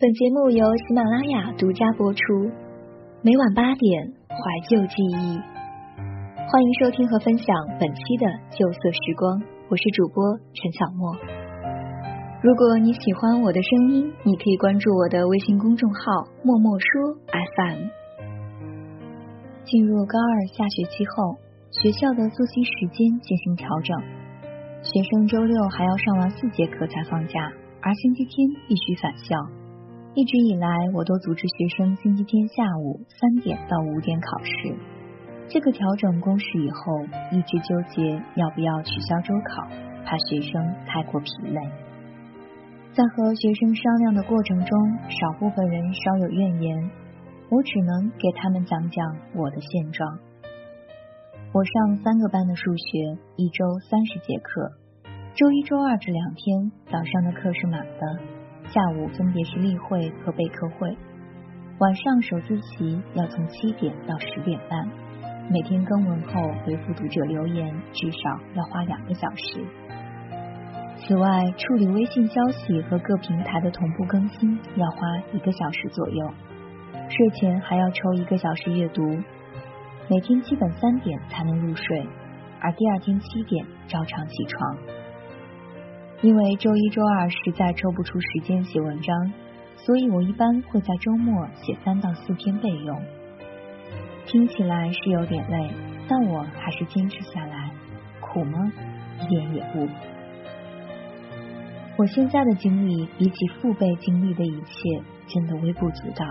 本节目由喜马拉雅独家播出，每晚八点，怀旧记忆，欢迎收听和分享本期的旧色时光，我是主播陈小莫。如果你喜欢我的声音，你可以关注我的微信公众号“默默说 FM”。进入高二下学期后，学校的作息时间进行调整，学生周六还要上完四节课才放假，而星期天必须返校。一直以来，我都组织学生星期天下午三点到五点考试。这个调整公示以后，一直纠结要不要取消周考，怕学生太过疲累。在和学生商量的过程中，少部分人稍有怨言，我只能给他们讲讲我的现状。我上三个班的数学，一周三十节课，周一、周二这两天早上的课是满的。下午分别是例会和备课会，晚上首自习要从七点到十点半，每天更文后回复读者留言至少要花两个小时。此外，处理微信消息和各平台的同步更新要花一个小时左右。睡前还要抽一个小时阅读，每天基本三点才能入睡，而第二天七点照常起床。因为周一、周二实在抽不出时间写文章，所以我一般会在周末写三到四篇备用。听起来是有点累，但我还是坚持下来。苦吗？一点也不。我现在的经历比起父辈经历的一切，真的微不足道。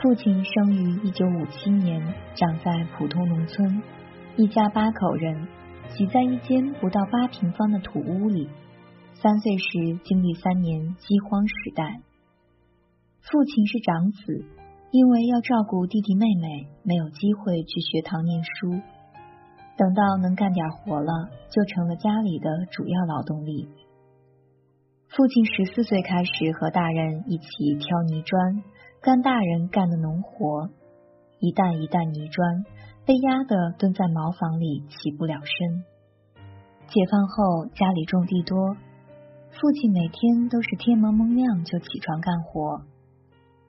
父亲生于一九五七年，长在普通农村，一家八口人，挤在一间不到八平方的土屋里。三岁时经历三年饥荒时代，父亲是长子，因为要照顾弟弟妹妹，没有机会去学堂念书。等到能干点活了，就成了家里的主要劳动力。父亲十四岁开始和大人一起挑泥砖，干大人干的农活，一担一担泥砖被压得蹲在茅房里起不了身。解放后，家里种地多。父亲每天都是天蒙蒙亮就起床干活，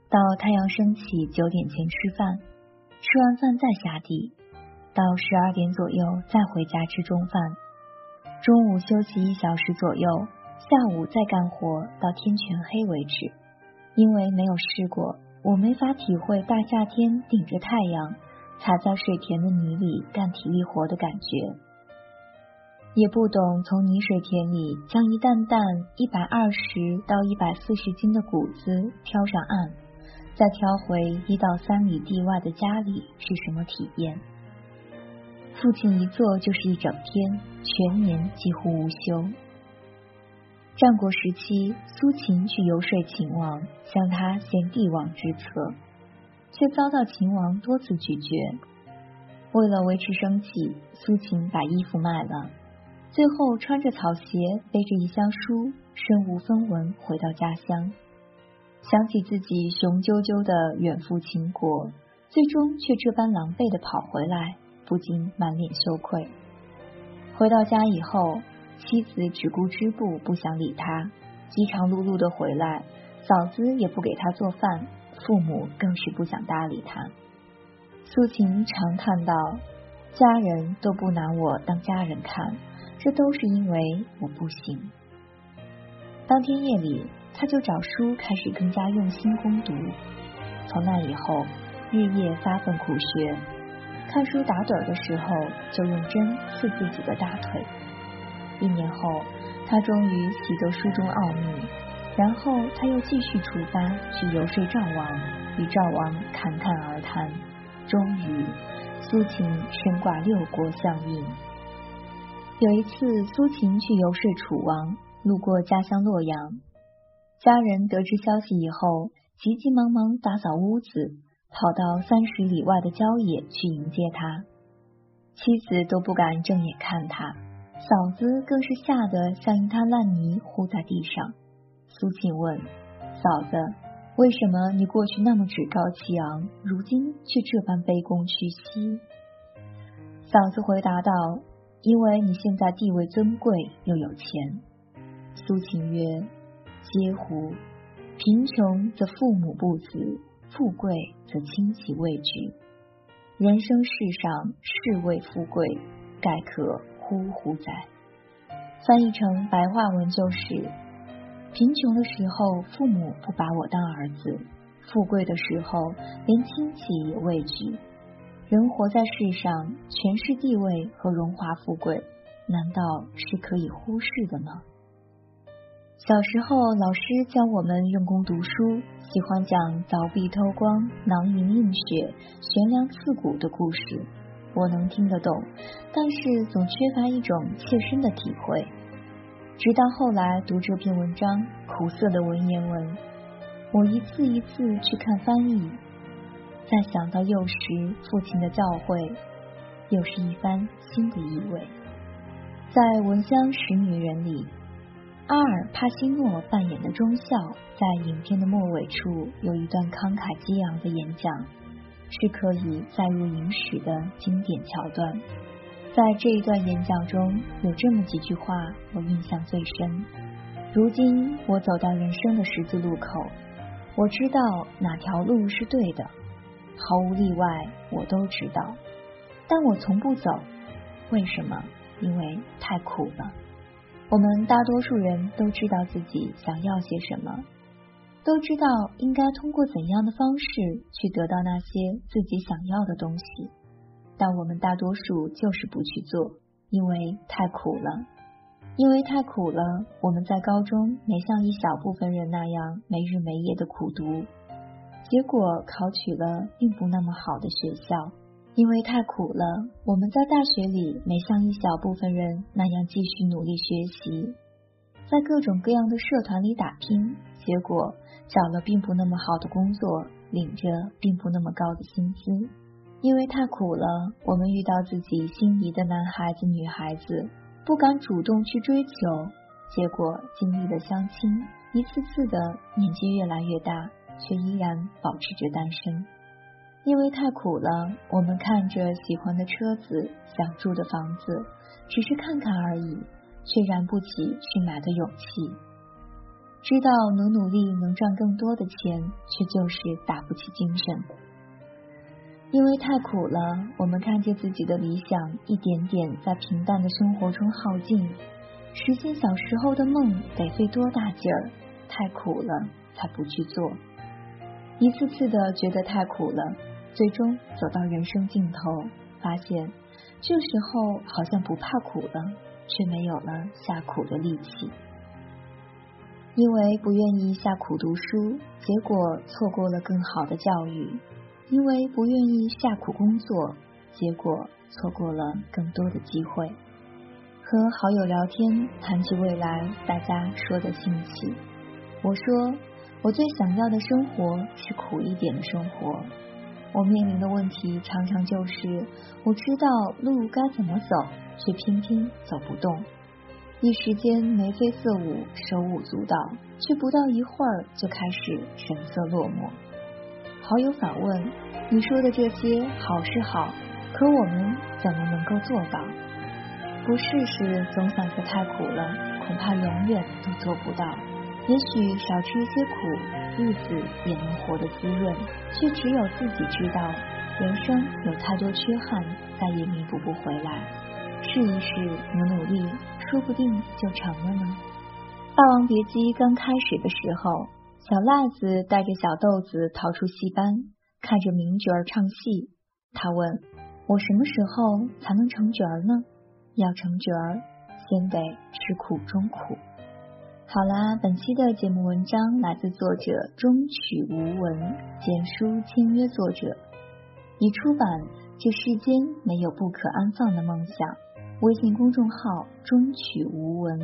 到太阳升起九点前吃饭，吃完饭再下地，到十二点左右再回家吃中饭，中午休息一小时左右，下午再干活到天全黑为止。因为没有试过，我没法体会大夏天顶着太阳，踩在水田的泥里干体力活的感觉。也不懂从泥水田里将一担担一百二十到一百四十斤的谷子挑上岸，再挑回一到三里地外的家里是什么体验？父亲一坐就是一整天，全年几乎无休。战国时期，苏秦去游说秦王，向他献帝王之策，却遭到秦王多次拒绝。为了维持生计，苏秦把衣服卖了。最后穿着草鞋，背着一箱书，身无分文回到家乡。想起自己雄赳赳的远赴秦国，最终却这般狼狈的跑回来，不禁满脸羞愧。回到家以后，妻子只顾织布，不想理他；饥肠辘辘的回来，嫂子也不给他做饭，父母更是不想搭理他。苏秦常叹道：“家人都不拿我当家人看。”这都是因为我不行。当天夜里，他就找书开始更加用心攻读。从那以后，日夜发奋苦学，看书打盹的时候就用针刺自己的大腿。一年后，他终于习得书中奥秘。然后他又继续出发去游说赵王，与赵王侃侃而谈。终于，苏秦身挂六国相印。有一次，苏秦去游说楚王，路过家乡洛阳，家人得知消息以后，急急忙忙打扫屋子，跑到三十里外的郊野去迎接他。妻子都不敢正眼看他，嫂子更是吓得像一滩烂泥糊在地上。苏秦问嫂子：“为什么你过去那么趾高气昂，如今却这般卑躬屈膝？”嫂子回答道。因为你现在地位尊贵又有钱，苏秦曰：“嗟乎！贫穷则父母不子，富贵则亲戚畏惧。人生世上，是为富贵，盖可呼呼哉！翻译成白话文就是：贫穷的时候，父母不把我当儿子；富贵的时候，连亲戚也畏惧。人活在世上，权势地位和荣华富贵，难道是可以忽视的吗？小时候，老师教我们用功读书，喜欢讲凿壁偷光、囊萤映雪、悬梁刺股的故事。我能听得懂，但是总缺乏一种切身的体会。直到后来读这篇文章，苦涩的文言文，我一次一次去看翻译，再想到幼时父亲的教诲，又是一番新的意味。在《闻香识女人》里。阿尔帕西诺扮演的中校，在影片的末尾处有一段慷慨激昂的演讲，是可以载入影史的经典桥段。在这一段演讲中，有这么几句话我印象最深。如今我走到人生的十字路口，我知道哪条路是对的，毫无例外，我都知道。但我从不走，为什么？因为太苦了。我们大多数人都知道自己想要些什么，都知道应该通过怎样的方式去得到那些自己想要的东西，但我们大多数就是不去做，因为太苦了。因为太苦了，我们在高中没像一小部分人那样没日没夜的苦读，结果考取了并不那么好的学校。因为太苦了，我们在大学里没像一小部分人那样继续努力学习，在各种各样的社团里打拼，结果找了并不那么好的工作，领着并不那么高的薪资。因为太苦了，我们遇到自己心仪的男孩子、女孩子，不敢主动去追求，结果经历了相亲，一次次的年纪越来越大，却依然保持着单身。因为太苦了，我们看着喜欢的车子、想住的房子，只是看看而已，却燃不起去买的勇气。知道努努力能赚更多的钱，却就是打不起精神。因为太苦了，我们看见自己的理想一点点在平淡的生活中耗尽，实现小时候的梦得费多大劲儿？太苦了，才不去做。一次次的觉得太苦了。最终走到人生尽头，发现这时候好像不怕苦了，却没有了下苦的力气。因为不愿意下苦读书，结果错过了更好的教育；因为不愿意下苦工作，结果错过了更多的机会。和好友聊天，谈起未来，大家说的兴起。我说，我最想要的生活是苦一点的生活。我面临的问题常常就是，我知道路该怎么走，却偏偏走不动。一时间眉飞色舞，手舞足蹈，却不到一会儿就开始神色落寞。好友反问：“你说的这些好是好，可我们怎么能够做到？不试试，总想着太苦了，恐怕永远都做不到。”也许少吃一些苦，日子也能活得滋润。却只有自己知道，人生有太多缺憾，再也弥补不回来。试一试，努努力，说不定就成了呢。《霸王别姬》刚开始的时候，小辣子带着小豆子逃出戏班，看着名角儿唱戏。他问：“我什么时候才能成角儿呢？要成角儿，先得吃苦中苦。”好啦，本期的节目文章来自作者中曲无闻，简书签约作者。已出版《这世间没有不可安放的梦想》，微信公众号中曲无闻。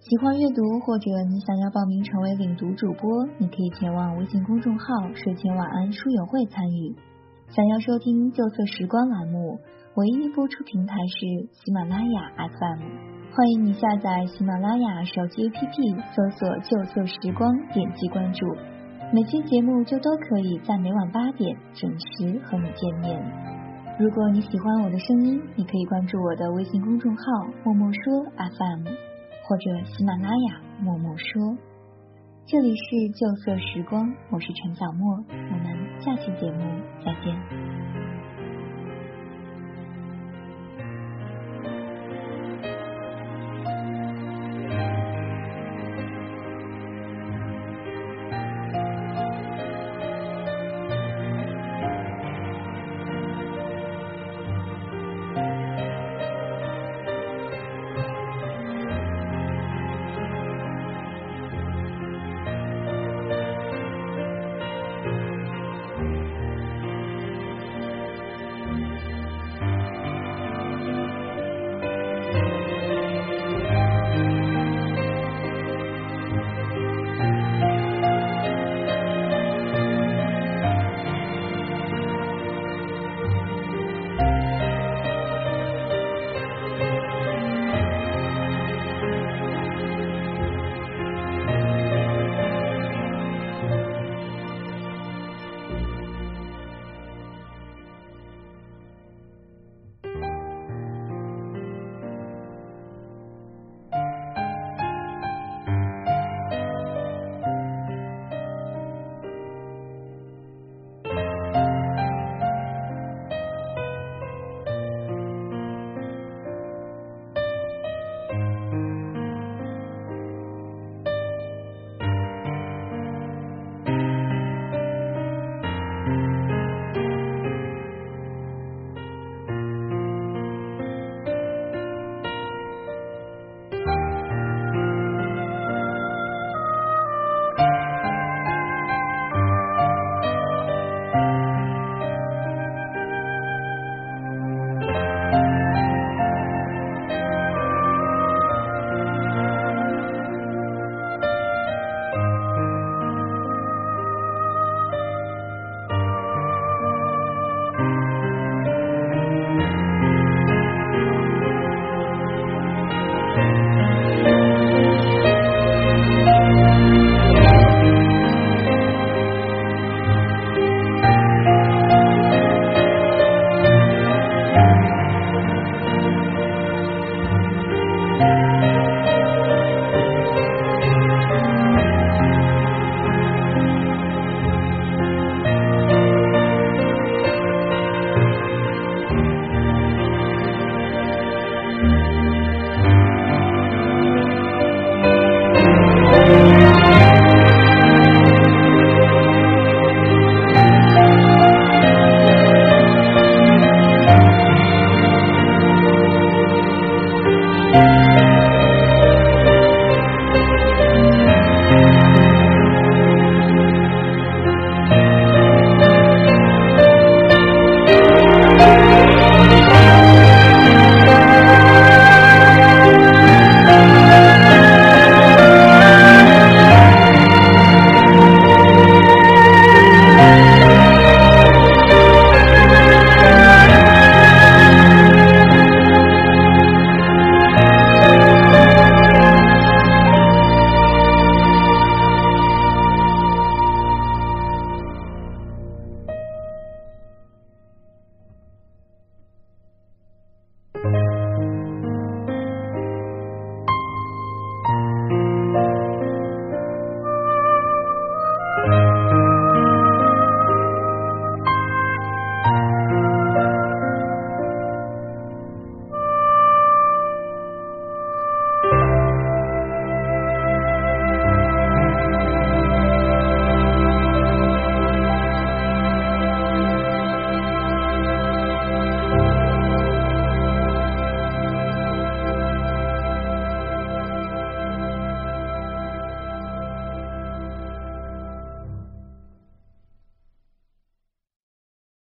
喜欢阅读或者你想要报名成为领读主播，你可以前往微信公众号睡前晚安书友会参与。想要收听旧色时光栏目，唯一播出平台是喜马拉雅 FM。欢迎你下载喜马拉雅手机 APP，搜索“旧色时光”，点击关注，每期节目就都可以在每晚八点准时和你见面。如果你喜欢我的声音，你可以关注我的微信公众号“默默说 FM”，或者喜马拉雅“默默说”。这里是旧色时光，我是陈小莫，我们下期节目再见。